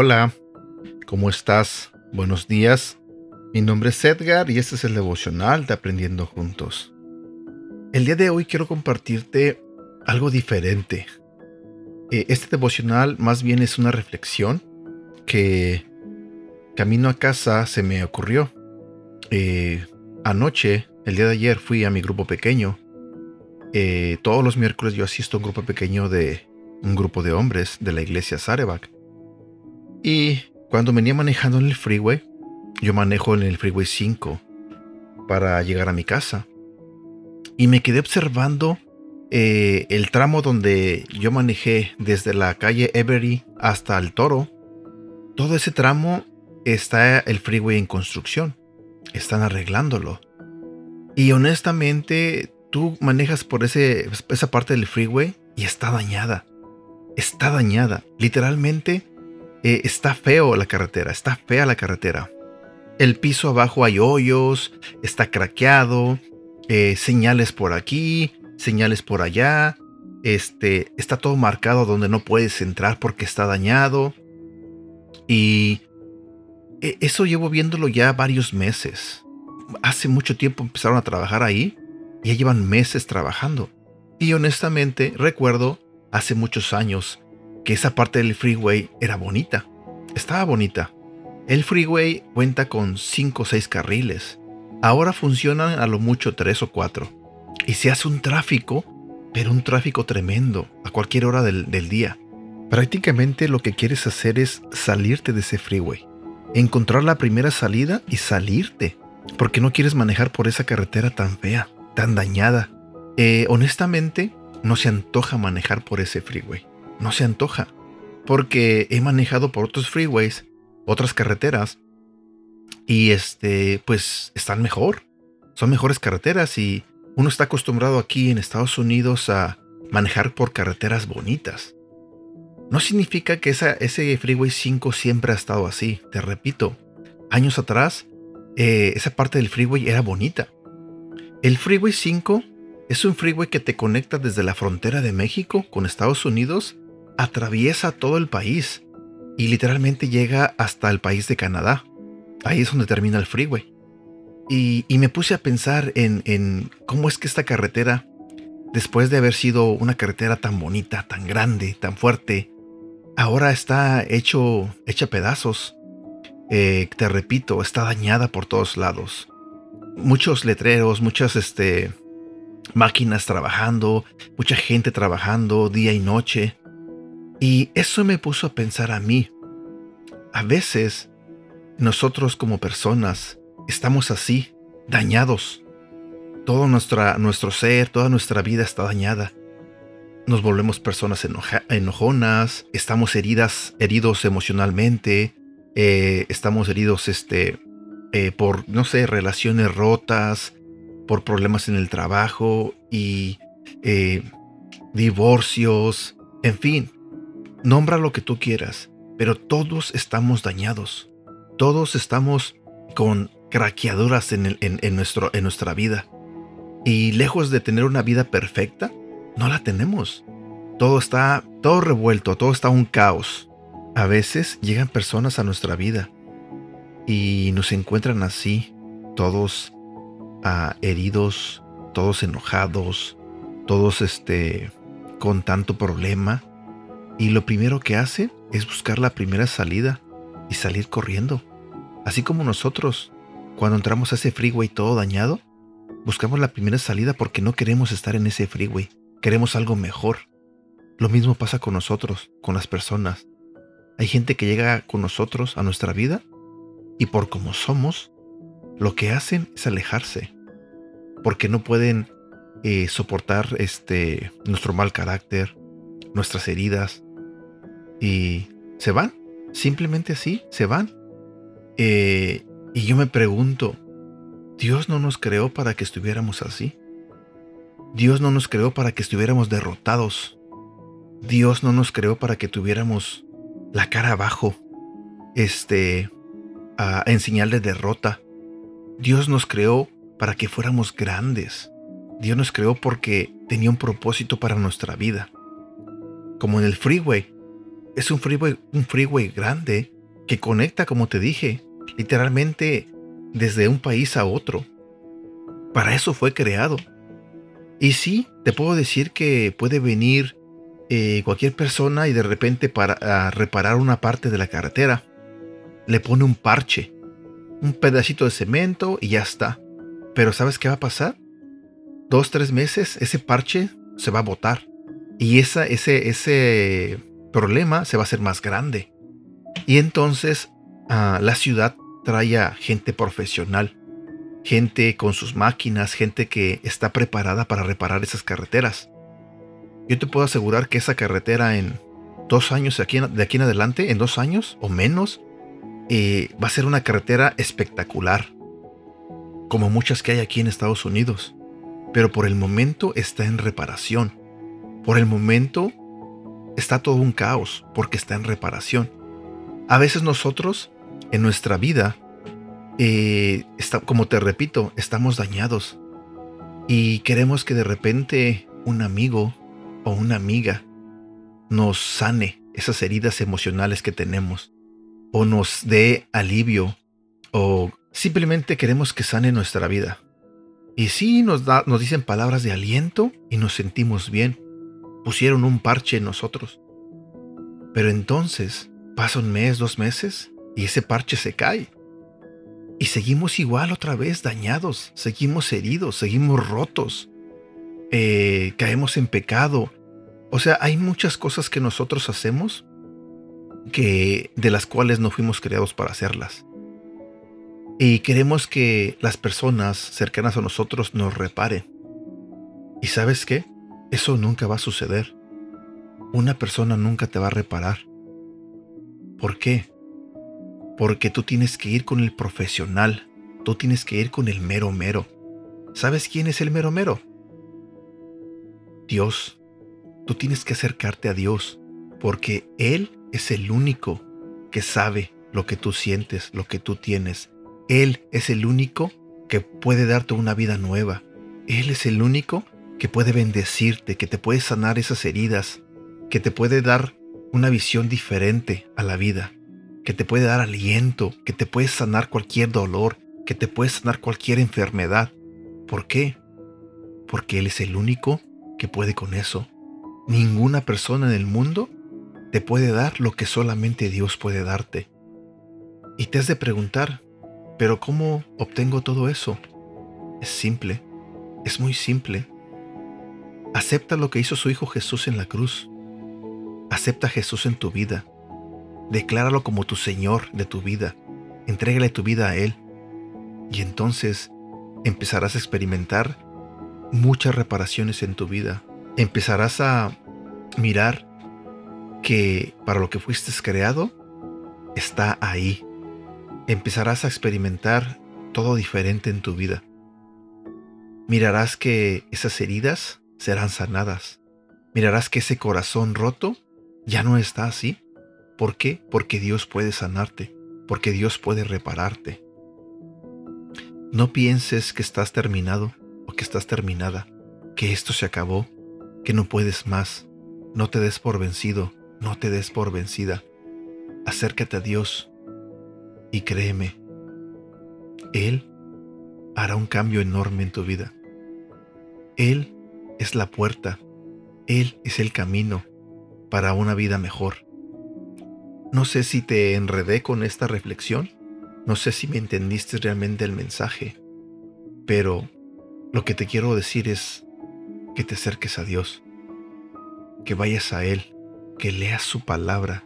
Hola, ¿cómo estás? Buenos días. Mi nombre es Edgar y este es el devocional de Aprendiendo Juntos. El día de hoy quiero compartirte algo diferente. Eh, este devocional más bien es una reflexión que camino a casa se me ocurrió. Eh, anoche, el día de ayer, fui a mi grupo pequeño. Eh, todos los miércoles yo asisto a un grupo pequeño de un grupo de hombres de la iglesia Sarevac. Y cuando venía manejando en el freeway, yo manejo en el freeway 5 para llegar a mi casa. Y me quedé observando eh, el tramo donde yo manejé desde la calle Every hasta el Toro. Todo ese tramo está el freeway en construcción. Están arreglándolo. Y honestamente, tú manejas por ese, esa parte del freeway y está dañada. Está dañada. Literalmente eh, está feo la carretera, está fea la carretera. El piso abajo hay hoyos, está craqueado, eh, señales por aquí, señales por allá. Este, está todo marcado donde no puedes entrar porque está dañado. Y eso llevo viéndolo ya varios meses. Hace mucho tiempo empezaron a trabajar ahí ya llevan meses trabajando. Y honestamente recuerdo hace muchos años que esa parte del freeway era bonita. Estaba bonita. El freeway cuenta con 5 o 6 carriles. Ahora funcionan a lo mucho 3 o 4. Y se hace un tráfico, pero un tráfico tremendo, a cualquier hora del día. Prácticamente lo que quieres hacer es salirte de ese freeway. Encontrar la primera salida y salirte. Porque no quieres manejar por esa carretera tan fea, tan dañada. Eh, honestamente, no se antoja manejar por ese freeway no se antoja. Porque he manejado por otros freeways, otras carreteras, y este, pues están mejor. Son mejores carreteras y uno está acostumbrado aquí en Estados Unidos a manejar por carreteras bonitas. No significa que ese Freeway 5 siempre ha estado así. Te repito, años atrás, eh, esa parte del freeway era bonita. El Freeway 5 es un freeway que te conecta desde la frontera de México con Estados Unidos atraviesa todo el país y literalmente llega hasta el país de Canadá. Ahí es donde termina el freeway. Y, me puse a pensar en, cómo es que esta carretera, después de haber sido una carretera tan bonita, tan grande, tan fuerte, ahora está hecho, hecha pedazos. Eh, te repito, está dañada por todos lados. Muchos letreros, muchas este, máquinas trabajando, mucha gente trabajando día y noche. Y eso me puso a pensar a mí. A veces nosotros como personas estamos así, dañados. Todo nuestro ser, toda nuestra vida está dañada. Nos volvemos personas enojonas, estamos heridas, heridos emocionalmente, eh, estamos heridos este, eh, por, no sé, relaciones rotas, por problemas en el trabajo y eh, divorcios, en fin, Nombra lo que tú quieras, pero todos estamos dañados. Todos estamos con craqueaduras en, nuestro, en nuestra vida. Y lejos de tener una vida perfecta, no la tenemos. Todo está, todo revuelto, todo está un caos. A veces llegan personas a nuestra vida y nos encuentran así, todos ah, heridos, todos enojados, todos este, con tanto problema y lo primero que hace es buscar la primera salida y salir corriendo. Así como nosotros, cuando entramos a ese freeway todo dañado, buscamos la primera salida porque no queremos estar en ese freeway, queremos algo mejor. Lo mismo pasa con nosotros, con las personas. Hay gente que llega con nosotros a nuestra vida y por como somos, lo que hacen es alejarse, porque no pueden eh, soportar este nuestro mal carácter, nuestras heridas, y se van, simplemente así, se van. Eh, y yo me pregunto, ¿Dios no nos creó para que estuviéramos así? Dios no nos creó para que estuviéramos derrotados. Dios no nos creó para que tuviéramos la cara abajo, este, en señal de derrota. Dios nos creó para que fuéramos grandes. Dios nos creó porque tenía un propósito para nuestra vida. Como en el freeway. Es un freeway, un freeway grande que conecta, como te dije, literalmente desde un país a otro. Para eso fue creado. Y sí, te puedo decir que puede venir eh, cualquier persona y de repente para reparar una parte de la carretera, le pone un parche, un pedacito de cemento y ya está. Pero ¿sabes qué va a pasar? Dos, tres meses, ese parche se va a botar. Y ese, ese problema se va a hacer más grande. Y entonces ah, la ciudad trae a gente profesional, gente con sus máquinas, gente que está preparada para reparar esas carreteras. Yo te puedo asegurar que esa carretera en dos años de aquí, en adelante, en dos años o menos, eh, va a ser una carretera espectacular, como muchas que hay aquí en Estados Unidos. Pero por el momento está en reparación. Por el momento está todo un caos porque está en reparación. A veces nosotros, en nuestra vida, eh, está, como te repito, estamos dañados y queremos que de repente un amigo o una amiga nos sane esas heridas emocionales que tenemos o nos dé alivio o simplemente queremos que sane nuestra vida. Y sí nos, da, nos dicen palabras de aliento y nos sentimos bien, pusieron un parche en nosotros. Pero entonces pasa un mes, dos meses y ese parche se cae. Y seguimos igual otra vez dañados, seguimos heridos, seguimos rotos, eh, caemos en pecado. O sea, hay muchas cosas que nosotros hacemos que de las cuales no fuimos creados para hacerlas. Y queremos que las personas cercanas a nosotros nos reparen. ¿Y sabes qué? Eso nunca va a suceder. Una persona nunca te va a reparar. ¿Por qué? Porque tú tienes que ir con el profesional, tú tienes que ir con el mero mero. ¿Sabes quién es el mero mero? Dios. Tú tienes que acercarte a Dios, porque Él es el único que sabe lo que tú sientes, lo que tú tienes. Él es el único que puede darte una vida nueva. Él es el único que puede bendecirte, que te puede sanar esas heridas, que te puede dar una visión diferente a la vida, que te puede dar aliento, que te puede sanar cualquier dolor, que te puede sanar cualquier enfermedad. ¿Por qué? Porque Él es el único que puede con eso. Ninguna persona en el mundo te puede dar lo que solamente Dios puede darte. Y te has de preguntar, ¿pero cómo obtengo todo eso? Es simple, es muy simple. Acepta lo que hizo su Hijo Jesús en la cruz. Acepta a Jesús en tu vida. Decláralo como tu Señor de tu vida. Entrégale tu vida a Él. Y entonces empezarás a experimentar muchas reparaciones en tu vida. Empezarás a mirar que para lo que fuiste creado está ahí. Empezarás a experimentar todo diferente en tu vida. Mirarás que esas heridas serán sanadas. Mirarás que ese corazón roto ya no está así. ¿Por qué? Porque Dios puede sanarte, porque Dios puede repararte. No pienses que estás terminado o que estás terminada, que esto se acabó, que no puedes más. No te des por vencido, no te des por vencida. Acércate a Dios y créeme, Él hará un cambio enorme en tu vida. Él es la puerta, Él es el camino, para una vida mejor. No sé si te enredé con esta reflexión, no sé si me entendiste realmente el mensaje, pero lo que te quiero decir es que te acerques a Dios, que vayas a Él, que leas su palabra.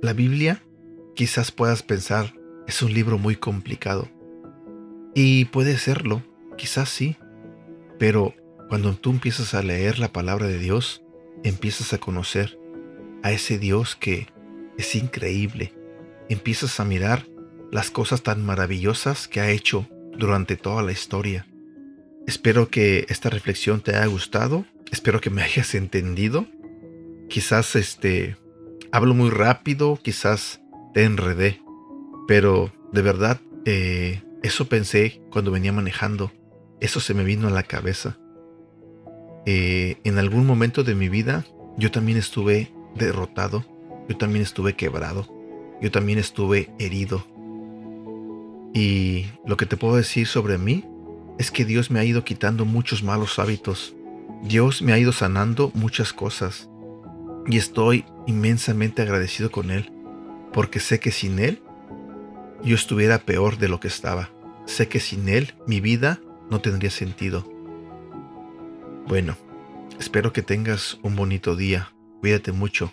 La Biblia, quizás puedas pensar, es un libro muy complicado. Y puede serlo, quizás sí, pero cuando tú empiezas a leer la palabra de Dios, empiezas a conocer a ese Dios que es increíble. Empiezas a mirar las cosas tan maravillosas que ha hecho durante toda la historia. Espero que esta reflexión te haya gustado, espero que me hayas entendido. Quizás este hablo muy rápido, quizás te enredé. Pero de verdad, eh, eso pensé cuando venía manejando. Eso se me vino a la cabeza. Eh, en algún momento de mi vida yo también estuve derrotado, yo también estuve quebrado, yo también estuve herido. Y lo que te puedo decir sobre mí es que Dios me ha ido quitando muchos malos hábitos. Dios me ha ido sanando muchas cosas. Y estoy inmensamente agradecido con Él, porque sé que sin Él yo estuviera peor de lo que estaba. Sé que sin Él mi vida no tendría sentido. Bueno, espero que tengas un bonito día, cuídate mucho